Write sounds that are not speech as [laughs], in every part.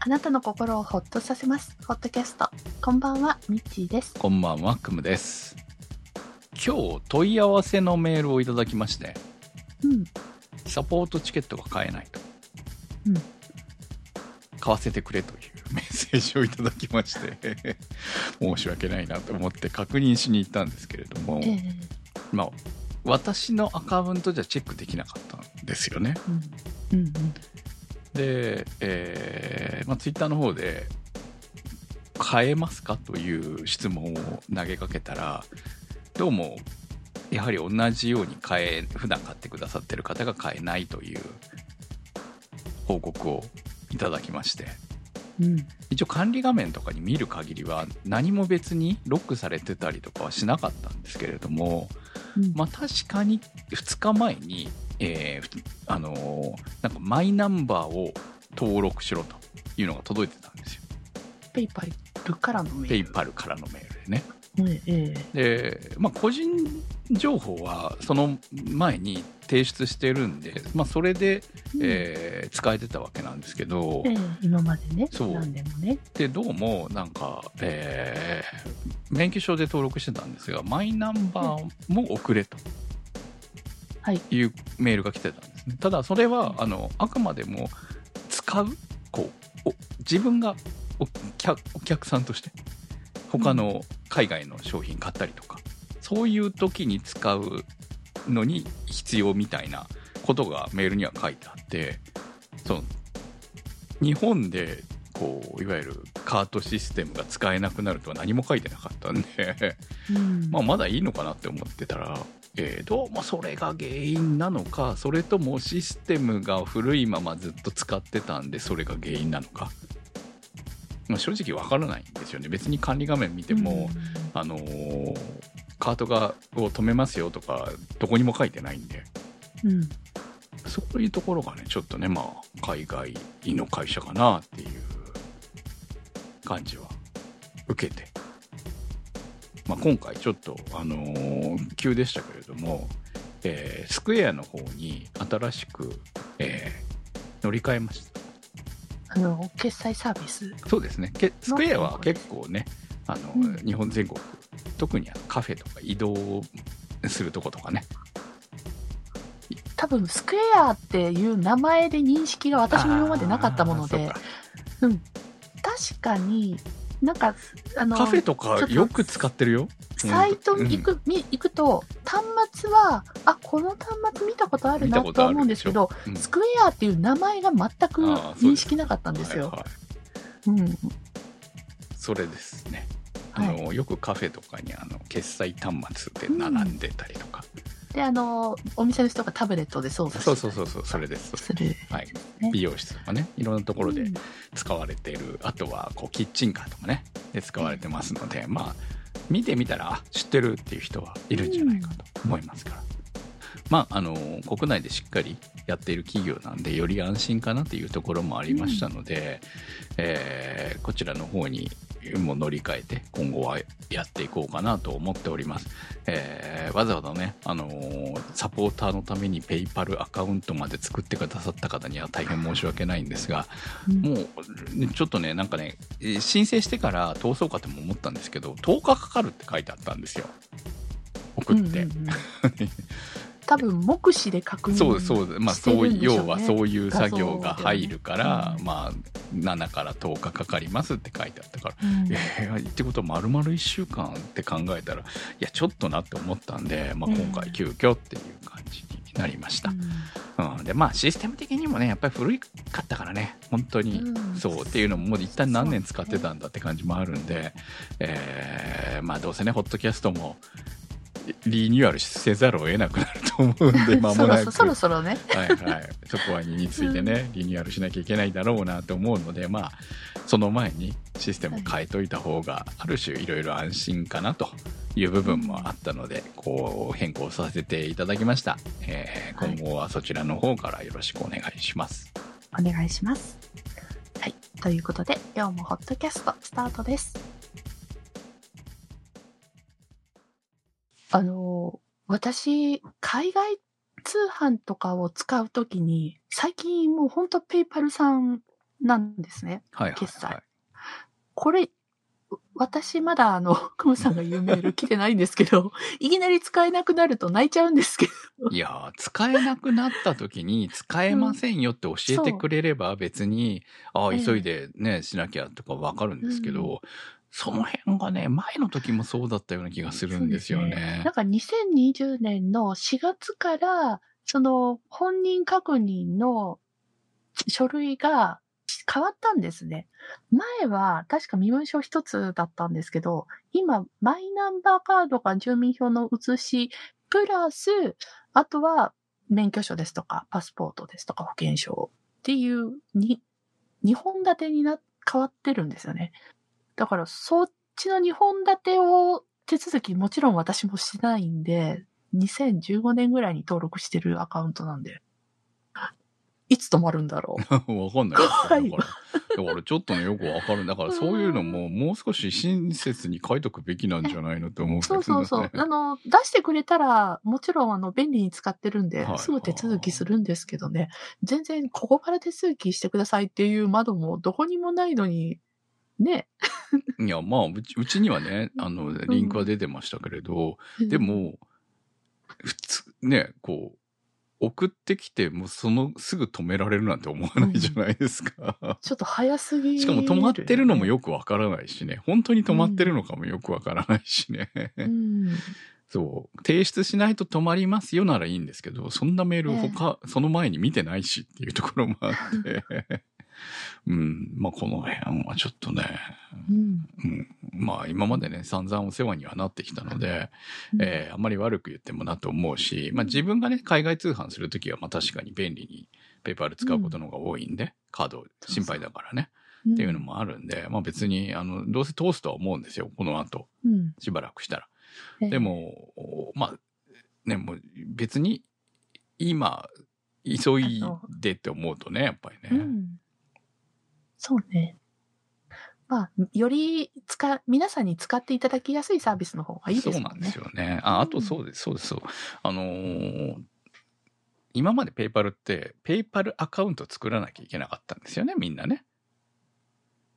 あなたの心をほっとさせます。ホットキャスト。こんばんは、ミッチーです。こんばんは、くむです。今日、問い合わせのメールをいただきまして、うん。サポートチケットが買えないと。うん買わせてくれというメッセージをいただきまして、[laughs] 申し訳ないなと思って確認しに行ったんですけれども、ええまあ、私のアカウントじゃチェックできなかったんですよね。うん。うんうん。で、えーまあ、ツイッターの方で、買えますか？という質問を投げかけたら、どうも、やはり同じように買え、普段買ってくださってる方が買えないという報告をいただきまして、うん。一応管理画面とかに見る限りは何も別にロックされてたりとかはしなかったんですけれども、うん。まあ確かに2日前に、えーふあのーなんかマイナンバーを登録しろというのが届いてたんですよ。ペイパルからのメール。ペイパルからのメールでね。えええで、まあ個人情報はその前に提出してるんで、まあそれで、ええー使えてたわけなんですけど、ええ今までね。そう何でもね。で、どうもなんか、えー免許証で登録してたんですが、マイナンバーも送れと。はい。いうメールが来てたんですね。ただそれは、あの、あくまでも使う、こう、お自分がお客お客さんとして、他の海外の商品買ったりとか、そういう時に使うのに必要みたいなことがメールには書いてあって、その、日本で、こう、いわゆるカートシステムが使えなくなるとは何も書いてなかったんで、うん。まあ、まだいいのかなって思ってたら、えーどうもそれが原因なのか、それともシステムが古いままずっと使ってたんで、それが原因なのか。まあ、正直わからないんですよね。別に管理画面見ても、あのーカートがを止めますよとか、どこにも書いてないんで、うん。うん。そういうところがね、ちょっとね、まあ、海外の会社かなっていう感じは受けて。まあ、今回ちょっと、あのー急でしたけれども、えースクエアの方に新しく、えー乗り換えました。あの、決済サービス。そうですね。けスクエアは結構ね、あの、うん日本全国、特にあのカフェとか移動するとことかね。多分、スクエアっていう名前で認識が私も今までなかったものでうか、確かに、なんか、あの、カフェとかよく使ってるよ。サイトに行く、み行くと、端末は、あ、この端末見たことあるなと思うんですけど、うんスクエアっていう名前が全く認識なかったんですよ。はいはいうん。それですね。あの、よくカフェとかにあの決済端末で並んでたりとか。で、あの、お店の人がタブレットで操作してそうそうそうそう、それです。する。はい。ね美容室とかね、いろんなところでうん使われている。あとは、こう、キッチンカーとかね、で使われてますので、まあ、見てみたら、知ってるっていう人はいるんじゃないかと思いますから。まあ、あの、国内でしっかりやっている企業なんで、より安心かなというところもありましたので、えーこちらの方にも乗り換えて、今後はやっていこうかなと思っております。えーわざわざね、あのーサポーターのためにペイパルアカウントまで作ってくださった方には大変申し訳ないんですが、うんもう、ねちょっとね、なんかね、えー申請してから通そうかとも思ったんですけど、10日かかるって書いてあったんですよ。送って。うんうんうん [laughs] 多分、目視で確認そうそう、まあしてそういう、るんでしょうね。要はそういう作業が入るから、ねうん。まあ、7から10日かかりますって書いてあったから、うん。えー、ってことは丸々1週間って考えたら、いや、ちょっとなって思ったんで、まあ今回急遽っていう感じになりました。うん、で、まあシステム的にもね、やっぱり古かったからね、本当に、うんそうっていうのももう一旦何年使ってたんだって感じもあるんで、えーまあどうせね、ホットキャストもリニューアルせざるを得なくなると思うんで、[laughs] 間もなく。そろそろね。はいはい。そこはについてね、リニューアルしなきゃいけないだろうなと思うので、まあ、その前にシステムを変えといた方が、ある種いろいろ安心かなという部分もあったので、こう変更させていただきました。えーはい今後はそちらの方からよろしくお願いします。お願いします。はい。ということで、今日もホットキャストスタートです。あの、私、海外通販とかを使うときに、最近もうほんとペイパルさんなんですね。はいはい、はい。決済これ、私まだあの、[laughs] クムさんが言うメール来てないんですけど、[laughs] いきなり使えなくなると泣いちゃうんですけど。いやー、使えなくなった時に使えませんよって教えてくれれば別に、ああ、ええ急いでね、しなきゃとかわかるんですけど、うその辺がね、前の時もそうだったような気がするんですよそうね。なんか2020年の4月から、その本人確認の書類が変わったんですね。前は確か身分証一つだったんですけど、今、マイナンバーカードが住民票の写し、プラス、あとは免許証ですとか、パスポートですとか、保険証っていうに、2本立てにな、変わってるんですよね。だから、そっちの2本立てを手続きもちろん私もしないんで、2015年ぐらいに登録してるアカウントなんで、いつ止まるんだろう。[laughs] わかんない怖いだから、だからちょっとね、よくわかる。だからそういうのも、もう少し親切に書いとくべきなんじゃないのって思うね。そうそうそう。[laughs] あの、出してくれたら、もちろんあの、便利に使ってるんではい、すぐ手続きするんですけどね、全然ここから手続きしてくださいっていう窓もどこにもないのに、ね。[laughs] いや、まあ、うちうちにはね、あの、リンクは出てましたけれど、で、も、普通、ね、こう、送ってきて、もうその、すぐ止められるなんて思わないじゃないですか。ちょっと早すぎる、しかも止まってるのもよくわからないしね。本当に止まってるのかもよくわからないしね。うん。[laughs] そう。提出しないと止まりますよならいいんですけど、そんなメール他、その前に見てないしっていうところもあって。うん。まあ、この辺はちょっとね、うん。うん。まあ、今までね、散々お世話にはなってきたので、えーあんまり悪く言ってもなと思うし、まあ自分がね、海外通販するときは、まあ確かに便利にペーパール使うことの方が多いんで、カード心配だからね、っっていうの。もあるんで、まあ別に、あの、どうせ通すとは思うんですよ、この後、うん。しばらくしたら。ええで、も、まあ、ね、もう別に、今、急いでって思うとね、やっぱりね。うん。そうね。まあ、より使、皆さんに使っていただきやすいサービスの方がいいですね。そうなんですよね。あ、あとそうです、そうです、そう。あのー今までペイパルって、ペイパルアカウント作らなきゃいけなかったんですよね、みんなね。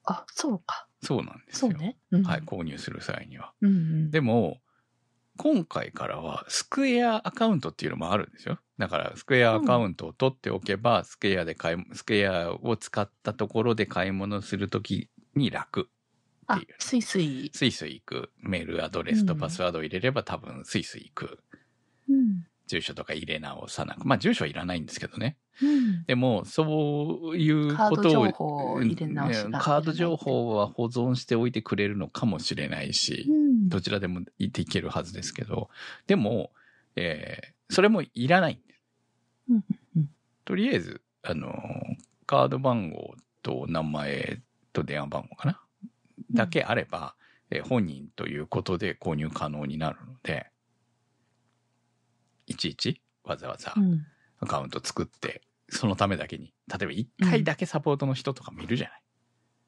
あ、そうか。そうなんですよ。そうね。うんはい、購入する際には。うんうん。でも、今回からは、スクエアアカウントっていうのもあるんですよ。だから、スクエアアカウントを取っておけば、スクエアで買い、スクエアを使ったところで買い物するときに楽。あっていう、スイスイ。スイスイ行く。メールアドレスとパスワードを入れれば多分スイスイ行く。うん。住所とか入れ直さなく。まあ、住所はいらないんですけどね。うん。でも、そういうカードことを、カード情報は保存しておいてくれるのかもしれないし、うん。どちらでもいていけるはずですけど、でも、えーそれもいらないとりあえず、あの、カード番号と名前と電話番号かな、だけあれば、えー本人ということで購入可能になるので、いちいちわざわざうん。アカウント作って、そのためだけに、例えば一回だけサポートの人とかもいるじゃない。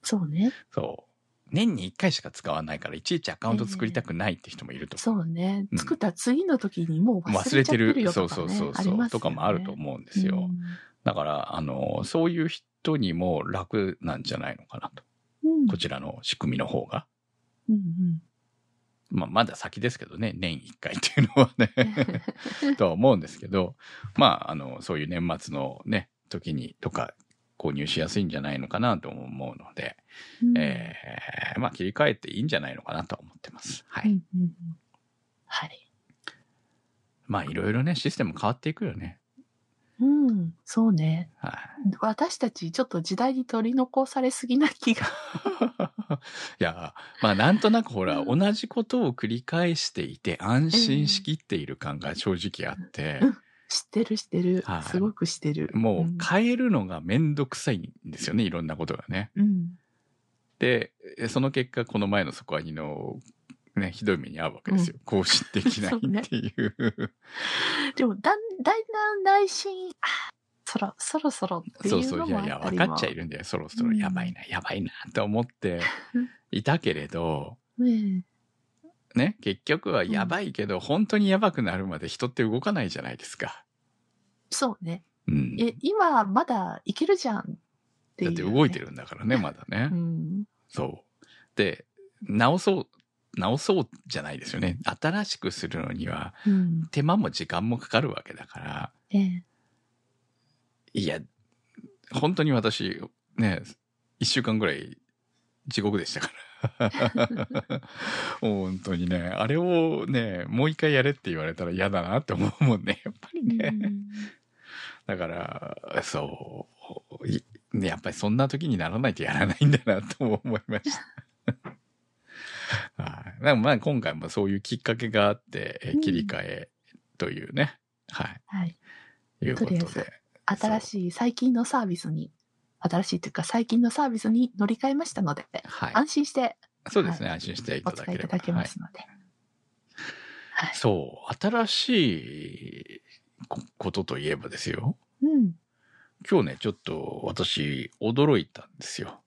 そうね。そう。年に一回しか使わないから、いちいちアカウント作りたくないって人もいると思う。そうねう。ん作った次の時にもう忘忘れてるる、そう。そうそうそう、ねとかもあると思うんですよ。だから、あの、そういう人にも楽なんじゃないのかなと。うん。こちらの仕組みの方が。うんうん。まあ、まだ先ですけどね、年一回っていうのはね、[laughs] とは思うんですけど、まあ、あの、そういう年末のね、時にとか購入しやすいんじゃないのかなと思うので、うんえーまあ、切り替えていいんじゃないのかなとは思ってます。はい。うんうんうんはい。まあ、いろいろね、システム変わっていくよね。うん。そうね。はい。私たちちょっと時代に取り残されすぎな気が。[laughs] いや、まあなんとなくほら、うん同じことを繰り返していて安心しきっている感が正直あって、うん知ってる知ってるはい。すごく知ってる。もう変えるのがめんどくさいんですよね、いろんなことがね。うん。で、その結果、この前の底上げの、ね、ひどい目に遭うわけですよ。更新できないっていう。でも、だん、だんだん内心、あそろ、そろそろっていそうそう、うのいやいや、分かっちゃいる。るんだよ。そろそろうんやばいな、やばいな、と思って [laughs] いたけれど、ねね、結局はやばいけど、本当にやばくなるまで人って動かないじゃないですか。そうね。うん。え、今まだいけるじゃんっていう、だって動いて。るんだからね、まだね。うん。そう。で、直そう、直そうじゃないですよね。新しくするのにはうん。手間も時間もかかるわけだから、ええ。いや、本当に私、ね、一週間ぐらい地獄でしたから。[laughs] 本当にね、あれをね、もう一回やれって言われたら嫌だなって思うもんね、やっぱりね。うんだから、そう、いね、やっぱりそんな時にならないとやらないんだなとも思いました。[laughs] はい。でもまあ今回もそういうきっかけがあって、切り替えというね、はい、はい。いうこととりあえずで。新しい最近のサービスに、新しいというか最近のサービスに乗り換えましたので、はい。安心してそうですね、は安心していおただければ。使いいただけますので。はい。そう、新しいこことといえばですよ。うん。今日ね、ちょっと私驚いたんですよ。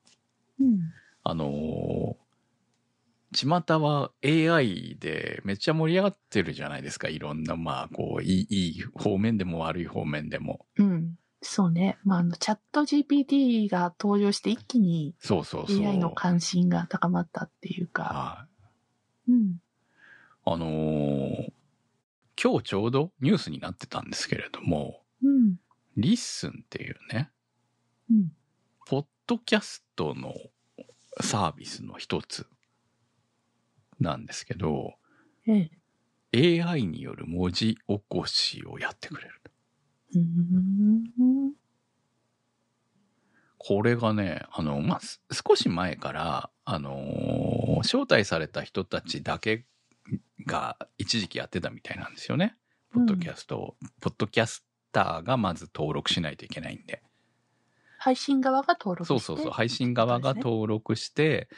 うん。あのー、巷は AI でめっちゃ盛り上がってるじゃないですか。いろんな、まあ、こう、いい、いい方面でも悪い方面でも。うん。そうね。まあ、あの、チャット GPT が登場して一気にそうそうそう。AI の関心が高まったっていうか。はい。うん。あのー今日ちょうどニュースになってたんですけれども、うん。 LISTEN っていうね、うん。ポッドキャストのサービスの一つなんですけど、ええ。AI による文字起こしをやってくれる。これがね、あの、まあ、す少し前から、あのー招待された人たちだけが一時期やってたみたいなんですよね。ポッドキャストを、ポッドキャスターがまず登録しないといけないんで。配信側が登録して。そうそうそう。配信側が登録して、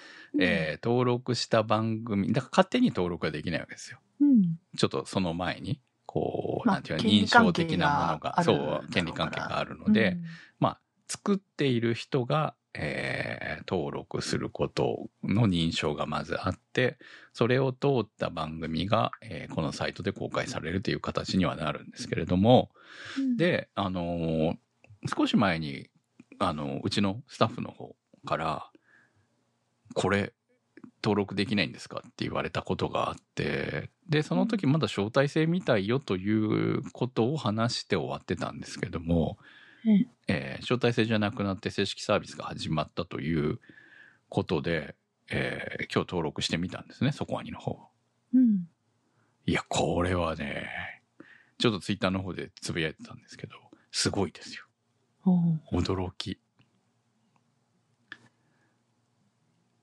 えー登録した番組、だから勝手に登録はできないわけですよ。ーうん。ちょっとその前に、こう、まあなんていう認証的なものが、そう、権利関係があるので、うんまあ、作っている人が、えー登録することの認証がまずあって、それを通った番組が、えーこのサイトで公開されるという形にはなるんですけれども、うん、で、あのー少し前に、あのうちのスタッフの方から、これ、登録できないんですかって言われたことがあって、で、その時まだ招待制みたいよということを話して終わってたんですけども、ええー招待制じゃなくなって正式サービスが始まったということで、えー今日登録してみたんですね、そこアニの方。うん。いや、これはね、ちょっとツイッターの方でつぶやいてたんですけど、すごいですよ。驚き。い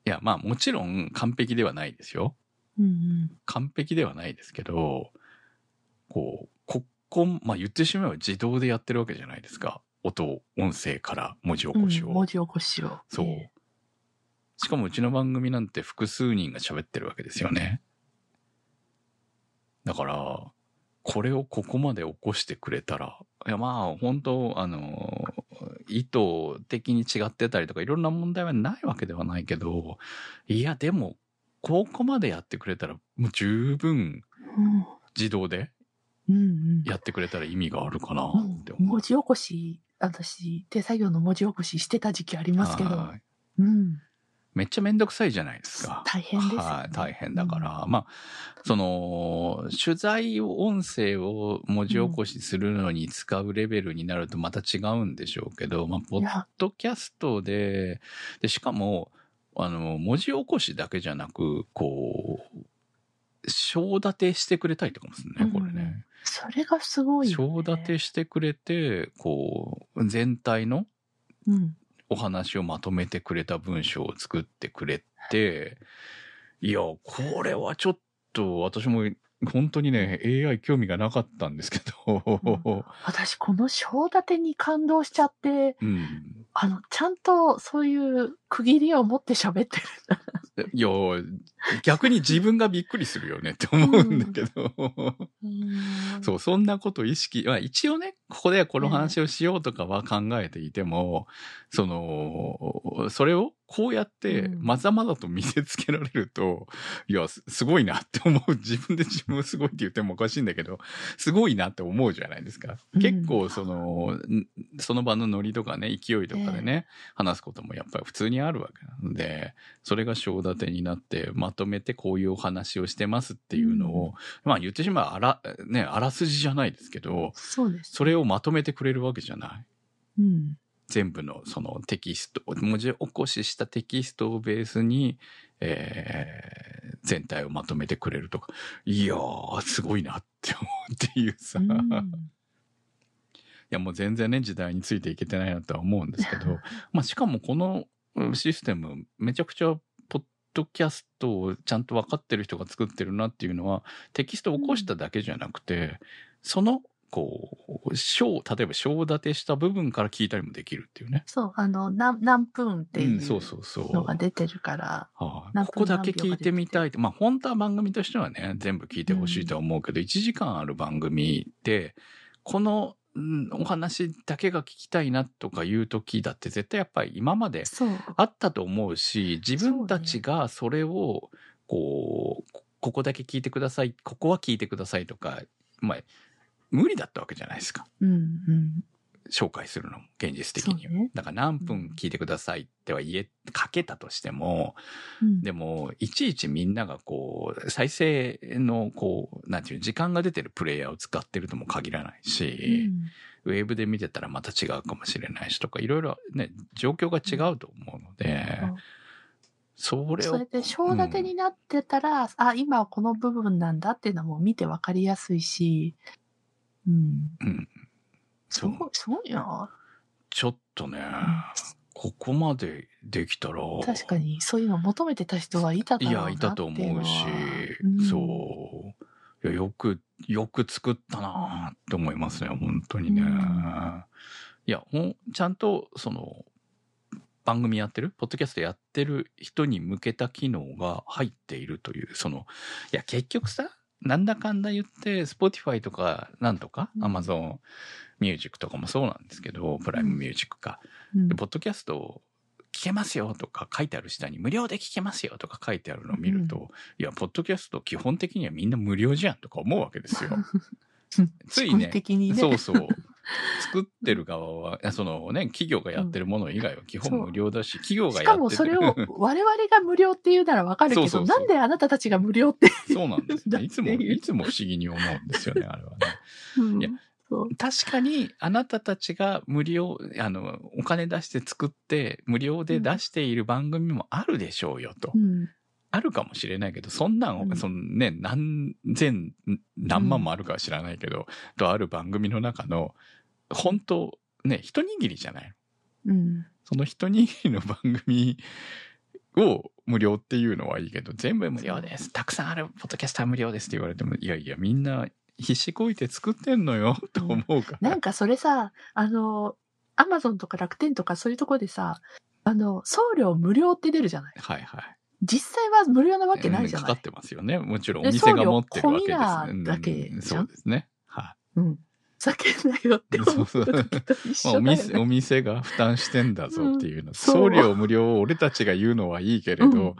や、まあもちろん完璧ではないですよ。うんうん。完璧ではないですけど、こう、ここ、まあ言ってしまえば自動でやってるわけじゃないですか。音、音声から文字起こしを。うん文字起こしを。そうえしかもうちの番組なんて複数人が喋ってるわけですよね。だから、これをここまで起こしてくれたら、いやまあ本当、あの、意図的に違ってたりとかいろんな問題はないわけではないけど、いやでも、ここまでやってくれたらもう十分自動でうん。うんうん。やってくれたら意味があるかなうんって思う。文字起こし、私、手作業の文字起こししてた時期ありますけど。はいうん。めっちゃめんどくさいじゃないですか。大変ですよねはい、大変だから。まあ、その、取材を、音声を文字起こしするのに使うレベルになるとまた違うんでしょうけど、まあ、ポッドキャストで、で、しかも、あの、文字起こしだけじゃなく、こう、章立てしてくれたりとかもするね、これね。それがすごいよ、ね。章立てしてくれて、こう、全体のうん。お話をまとめてくれた文章を作ってくれて、いや、これはちょっと私も本当にね、AI 興味がなかったんですけど、私、この章立てに感動しちゃって、うん。あの、ちゃんとそういう区切りを持って喋ってる。いや、逆に自分がびっくりするよねって思うんだけど、うん。そう、そんなこと意識、まあ一応ね、ここでこの話をしようとかは考えていても、その、それをこうやってうんまざまざと見せつけられると、いや、すすごいなって思う。[laughs] 自分で自分をすごいって言ってもおかしいんだけど、すごいなって思うじゃないですか。うん結構その、んその場のノリとかね、勢いとかでね、話すこともやっぱり普通にあるわけなので、それが章立てになって、まとめてこういうお話をしてますっていうのを、まあ言ってしまえばあら、ね、あらすじじゃないですけど、そうです。それをまとめてくれるわけじゃない。うん。全部のそのテキスト、文字起こししたテキストをベースに、えー全体をまとめてくれるとか、いやー、すごいなって思うっていうさ、いうん。[laughs] やもう全然ね、時代についていけてないなとは思うんですけど、[laughs] まあしかもこのうんシステム、めちゃくちゃ、ポッドキャストをちゃんと分かってる人が作ってるなっていうのは、テキストを起こしただけじゃなくて、その、こう、章、例えば章立てした部分から聞いたりもできるっていうね。そう、あの、何、何分っていうん、そうそうそう。のが出てるから。ここだけ聞いてみたいって、まあ本当は番組としてはね、全部聞いてほしいとは思うけど、1時間ある番組で、この、うんお話だけが聞きたいなとかいう時だって絶対やっぱり今まで。あったと思うし、自分たちがそれを、こう、ここだけ聞いてください、ここは聞いてくださいとか、まあ、無理だったわけじゃないですか。うん、うん。紹介するのも、現実的には。ねだから何分聞いてくださいっては言え、かけたとしても、うんでも、いちいちみんながこう、再生のこう、なんていうの時間が出てるプレイヤーを使ってるとも限らないし、ウェブで見てたらまた違うかもしれないしとか、いろいろね、状況が違うと思うので、うんそれをそれ、で、章立てになってたら、あ、今はこの部分なんだっていうのも見てわかりやすいし、うん。うん。そうす。ちょっとね、ここまでできたら、確かに、そういうのを求めてた人はいただいや、ろうなっていたと思うし、うんそう。いや、よく、よく作ったなって思いますね、本当にね。うんいや、ほん、ちゃんと、その、番組やってる、ポッドキャストやってる人に向けた機能が入っているという、その、いや、結局さ、なんだかんだ言って、Spotify とか、なんとか、うん Amazon Music とかもそうなんですけど、プライムミュージックか。ポッドキャスト聞けますよとか書いてある下に無料で聞けますよとか書いてあるのを見ると、いや、ポッドキャスト基本的にはみんな無料じゃんとか思うわけですよ。[laughs] ついねね。そうそう。[laughs] 作ってる側は、そのね、企業がやってるもの以外は基本無料だし、企業がしやってる。かもそれを [laughs] 我々が無料って言うならわかるけど、なんであなたたちが無料って。そうなんですだね。[laughs] いつも、いつも不思議に思うんですよね、あれはね。うんいや確かに、あなたたちが無料、あの、お金出して作って、無料で出している番組もあるでしょうよと。うんあるかもしれないけど、そんなん、うんそのね、何千、何万もあるかは知らないけど、とある番組の中の、本当ね、一握りじゃない。うん。その一握りの番組を無料っていうのはいいけど、全部無料です。たくさんあるポッドキャスター無料ですって言われても、いやいや、みんな必死こいて作ってんのよ、と思うから。なんかそれさ、あの、アマゾンとか楽天とかそういうところでさ、あの、送料無料って出るじゃないはいはい。実際は無料なわけないじゃないうんかかってますよね。もちろんおで店が持ってるわけです送料込みなだけうんそうですね。はい。うん。ふざけんなよって思う時と一まあ、お緒だよ店、おね。店が負担してんだぞっていうの。そう送料無料を俺たちが言うのはいいけれど、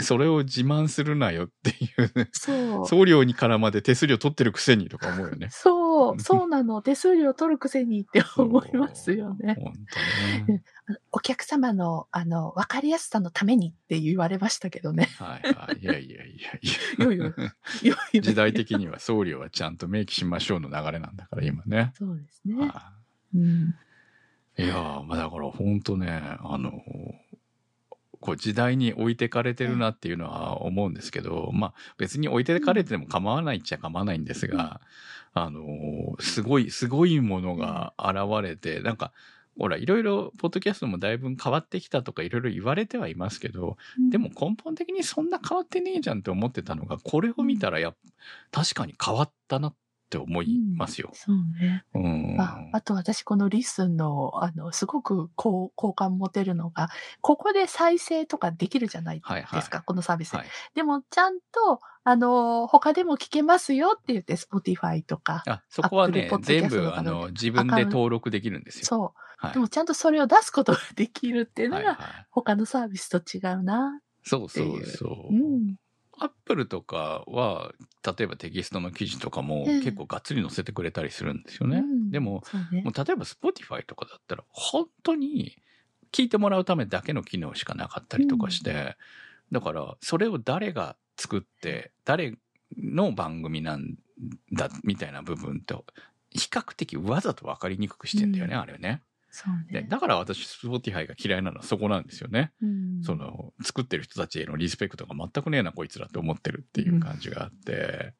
それを自慢するなよっていうね。そう。送料にからまで手数料取ってるくせにとか思うよね。そう、そうなの。手数料取るくせにって思いますよね。本当ね。[laughs] お客様の、あの、わかりやすさのためにって言われましたけどね。はいはい。いやいやいやいいやいやや。[laughs] いや時代的には送料はちゃんと明記しましょうの流れなんだから今ね。そうですね。はうん。いいやー、まあだから本当ね、あの、こう時代に置いてかれてるなっていうのは思うんですけど、まあ別に置いてかれても構わないっちゃ構わないんですが、あの、すごい、すごいものが現れて、なんか、ほら、いろいろ、ポッドキャストもだいぶ変わってきたとかいろいろ言われてはいますけど、でも根本的にそんな変わってねえじゃんって思ってたのが、これを見たらやっ、確かに変わったなっって思いますよ。そうね。うん。ああと私このリスンの、あの、すごく好好感持てるのが、ここで再生とかできるじゃないですか、はいはいこのサービス。はい。でもちゃんと、あの、他でも聞けますよって言って、Spotify とか。あ、そこはね全部、あの、自分で登録できるんですよ。そう。はい。でもちゃんとそれを出すことができるっていうのはいはいが、。他のサービスと違うな。そうそうっていうそう。うん。アップルとかは、例えばテキストの記事とかもうん結構がっつり載せてくれたりするんですよね。うんでも、そうねもう例えば Spotify とかだったら、本当に聞いてもらうためだけの機能しかなかったりとかして、だから、それを誰が作って、誰の番組なんだ、みたいな部分と、比較的わざと分かりにくくしてんだよね、うんあれね。ね。だから私、Spotify が嫌いなのはそこなんですよね。うん。そ、の、作ってる人たちへのリスペクトが全くねえな、こいつらって思ってるっていう感じがあって、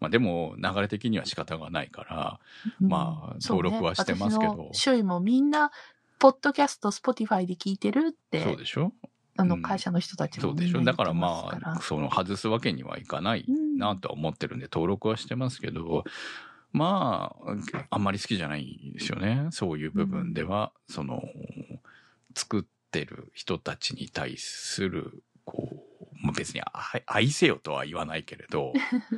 まあでも、流れ的には仕方がないから、うん。まあ登録はしてますけど。私の周囲もみんな、ポッドキャスト、Spotify で聞いてるって、そうでしょ？あの、うん。会社の人たちそうでしょ？だからますからまあ、その外すわけにはいかないなとは思ってるんで、登録はしてますけど、まあ、あんまり好きじゃないですよね。そういう部分では、その、作ってる人たちに対する、こう、まあ別に愛愛せよとは言わないけれど、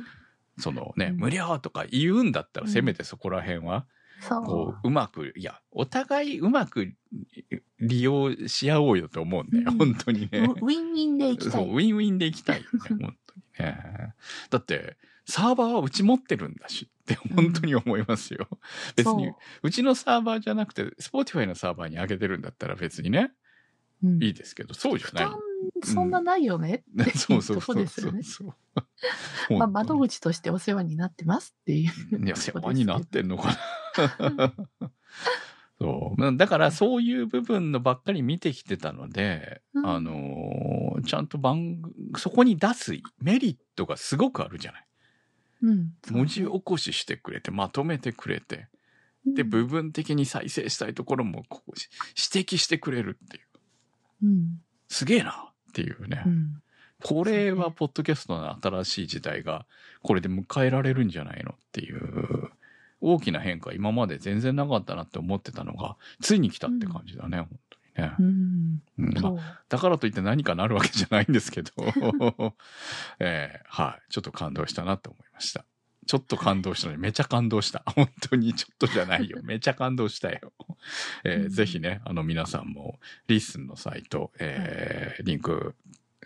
[laughs] そのね、うん無料とか言うんだったら、せめてそこら辺は、そう。こう、うまく、いや、お互いうまく利用し合おうよと思うんだよ、うん本当にね。ウウィンウィンで行きたそう、い。ウィンウィンで行きたいよね、本当にね。だって、サーバーはうち持ってるんだしって本当に思いますよ。別にそう、うちのサーバーじゃなくて、スポーティファイのサーバーに上げてるんだったら別にね、うんいいですけど、そうじゃない。そんなないよねってい [laughs] そうそうそうですよね。そうそう。まあ、窓口としてお世話になってますっていう。いや、世話になってんのかな。[laughs] そう。だから、そういう部分のばっかり見てきてたので、うんあのーちゃんと番組、そこに出すメリットがすごくあるじゃない。うん。文字起こししてくれて、まとめてくれて、で、うん部分的に再生したいところもこうし指摘してくれるっていう。うん。すげえなっていうね。うん。これは、ポッドキャストの新しい時代が、これで迎えられるんじゃないのっていう、大きな変化、今まで全然なかったなって思ってたのが、ついに来たって感じだね、本当にねう。ん。うんまあ。だからといって何かなるわけじゃないんですけど、[laughs] えーはい、ちょっと感動したなと思いました。ちょっと感動したのに、めちゃ感動した。本当にちょっとじゃないよ。[laughs] めちゃ感動したよ。えーうんぜひね、あの皆さんも、リッスンのサイト、えーリンク、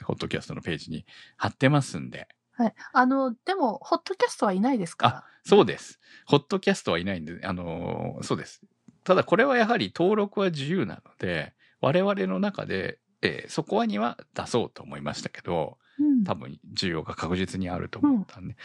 ポッドキャストのページに貼ってますんで、はい。あの、でも、ホットキャストはいないですかそうです。ホットキャストはいないんで、あのーそうです。ただこれはやはり登録は自由なので、我々の中で、えーそこには出そうと思いましたけど、うん。多分需要が確実にあると思ったんで、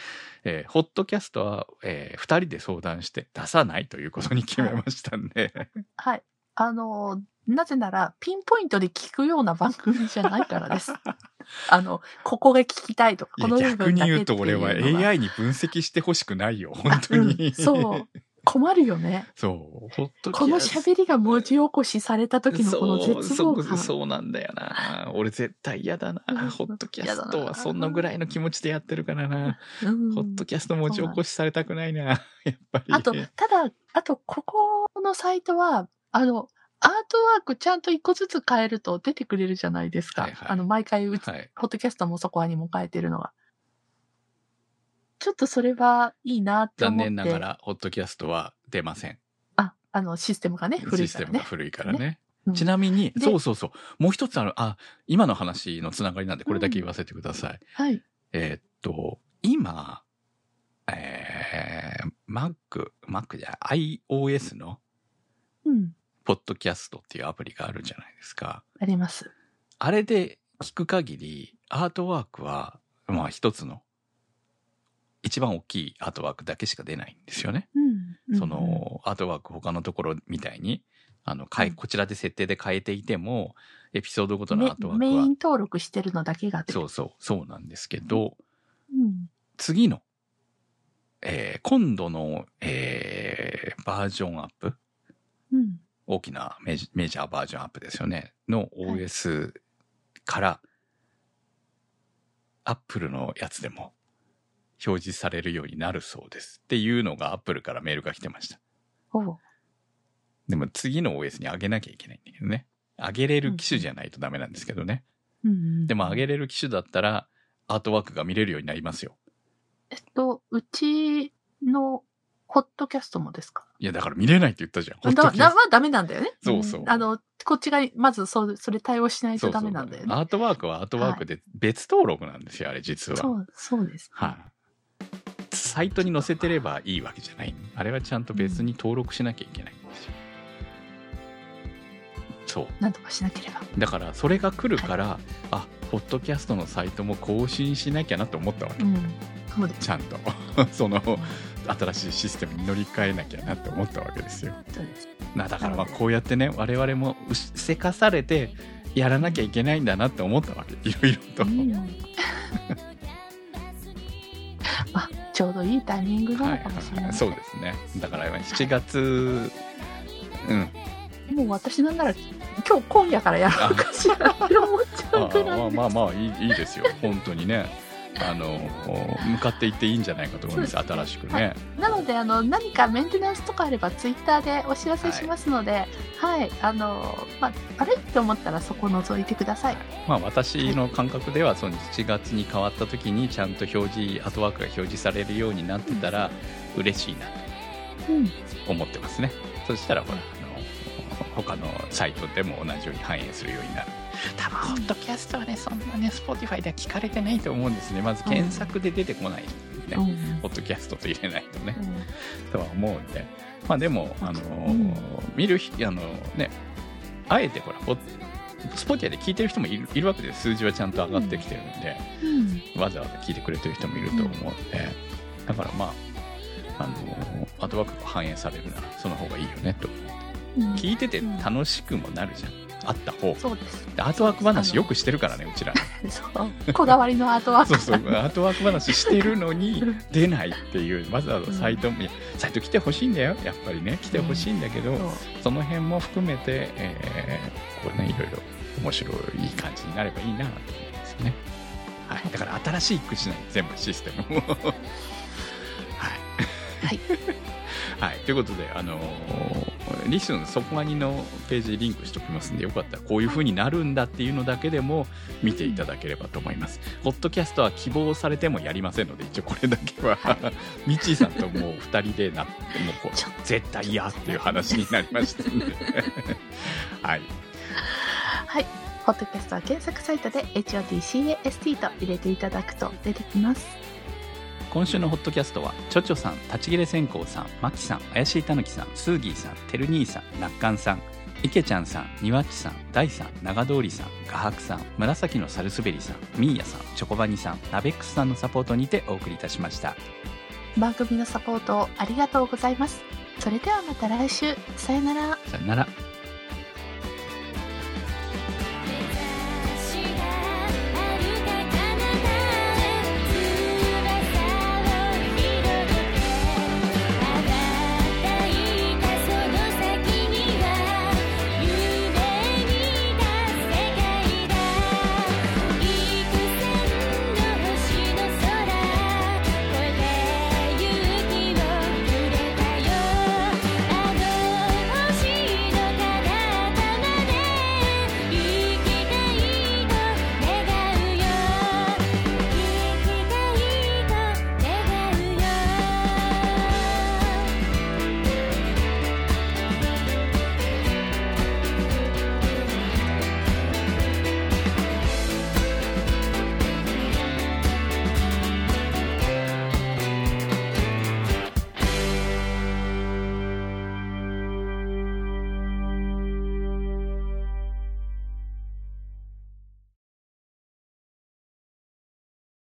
えーホットキャストは、えー二人で相談して出さないということに決めましたんで、[laughs] はい。あの、なぜなら、ピンポイントで聞くような番組じゃないからです。[laughs] あの、ここが聞きたいとか、この部逆に言う分だけっていうと俺は AI に分析してほしくないよ、本当に。うんそう。困るよね。そう。ホットキャストこの喋りが文字起こしされた時のこの絶望そう感。そうなんだよな。[laughs] 俺絶対嫌だなうん。ホットキャストはそんなぐらいの気持ちでやってるからな。うんホットキャスト文字起こしされたくないな。[laughs] やっぱり。あと、ただ、あと、ここのサイトは、あの、アートワークちゃんと一個ずつ変えると出てくれるじゃないですか。はいはいあの、毎回はい。ホットキャストもそこにも変えてるのは。ちょっとそれはいいなって思って。残念なが。ら、ホットキャストは出ません。あ、あの、システムがね、古いからねシステムが。古いからね。うんちなみに、でそうそうそう。もう一つある、あ、今の話のつながりなんで、これだけ言わせてください。はい。えーっと、今、えー、Mac、Mac じゃない iOS のうん。ポッドキャストっていうアプリがあるじゃないですか。あります。あれで聞く限り、アートワークは、まあ一つの、一番大きいアートワークだけしか出ないんですよね。うん。その、アートワーク他のところみたいに、あの、変え、うんこちらで設定で変えていても、エピソードごとうん、のメアートワークはメイン、登録してるのだけがそうそう、そうなんですけど、うん。次の、えー今度の、えーバージョンアップうん。大きなメジメジャーバージョンアップですよね。の OS から、アップルのやつでも表示されるようになるそうですっていうのが Apple からメールが来てました。でも次の OS に上げなきゃいけないんだけどね。上げれる機種じゃないとダメなんですけどね。うんうんでも上げれる機種だったらアートワークが見れるようになりますよ。えっと、うちのホットキャストもですか？いやだから見れないって言ったじゃん。ホッだ、トキャストだはダメなんだよね。そうそうんあの、こっちが、まずそ、それ対応しないとダメなんだよね。アートワークはアートワークで別登録なんですよ、あれ実は。そう、そうです。はい、サイトに載せてればいいわけじゃない。あれはちゃんと別に登録しなきゃいけないんですよ。そう。なんとかしなければ。だからそれが来るから、あ、ポッドキャストのサイトも更新しなきゃなと思ったわけ。うん。そうです。ちゃんと。[laughs] その新しいシステムに乗り換えなきゃなって思ったわけですよ。そうです。なだからまあこうやってね我々もうせかされてやらなきゃいけないんだなって思ったわけいろいろと、うんあ、[laughs] ちょうどいいタイミングなはい。のかもしれない。はいそうですね。だから7月うん。もう私なんなら、今日今夜からやろうかしらって思っちゃうくらまあまあまあいいいいですよ。本当にねあの向かっていっていいんじゃないかと思いますすね。新しくね、なので、あの、何かメンテナンスとかあれば、ツイッターでお知らせしますので、はい、あの、まあ、あれって思ったらそこ覗いてください。まあ私の感覚ではその7月に変わった時にちゃんと表示アートワークが表示されるようになってたら嬉しいなとうん。思ってますね。そしたらほらあの他のサイトでも同じように反映するようになる多分ホットキャストはねそんなね Spotify では聞かれてないと思うんですね。まず検索で出てこないね、うん。ポッドキャストと入れないとね。うん。とは思うんで。まあでもあの、うん。見る人あのねあえてほらポスポティアで聞いてる人もいるいるわけで数字はちゃんと上がってきてるんで、うん。わざわざ聞いてくれてる人もいると思うんで、だからまああのアートワークが反映されるならその方がいいよねと。うん。聞いてて楽しくもなるじゃんあった方。がそうです。でアートワーク話よくしてるからねうちらそう。こだわりのアートワーク。そうそう。アートワーク話してるのに出ないっていうわざわざサイトもいやサイト来てほしいんだよやっぱりね。来てほしいんだけど、そう。その辺も含めて、えーこうねいろいろ面白いいい感じになればいいなと思いますよね。はい。だから新しいくしない全部システムを。はい。[laughs] はい。[laughs] はい、ということで、あのーリスのそこがにのページリンクしておきますんで、よかったらこういう風になるんだっていうのだけでも見ていただければと思います。ホットキャストは希望されてもやりませんので、一応これだけは、[laughs] ミッチーさんともう2人でなって、もう絶対嫌っていう話になりましたんで、[laughs] はい。はい。ホットキャストは検索サイトで HOTCAST と入れていただくと出てきます。今週のホットキャストはチョチョさん立ち切れ線香さんマキさん怪しいたぬきさんスーギーさんてる兄さんなっかんさん池ちゃんさんにわっちさん大さん長通りさん画伯さん紫のサルスベリさんミーヤさんチョコバニさんナベックスさんのサポートにてお送りいたしました番組のサポートをありがとうございます。それではまた来週。さよなら。さよなら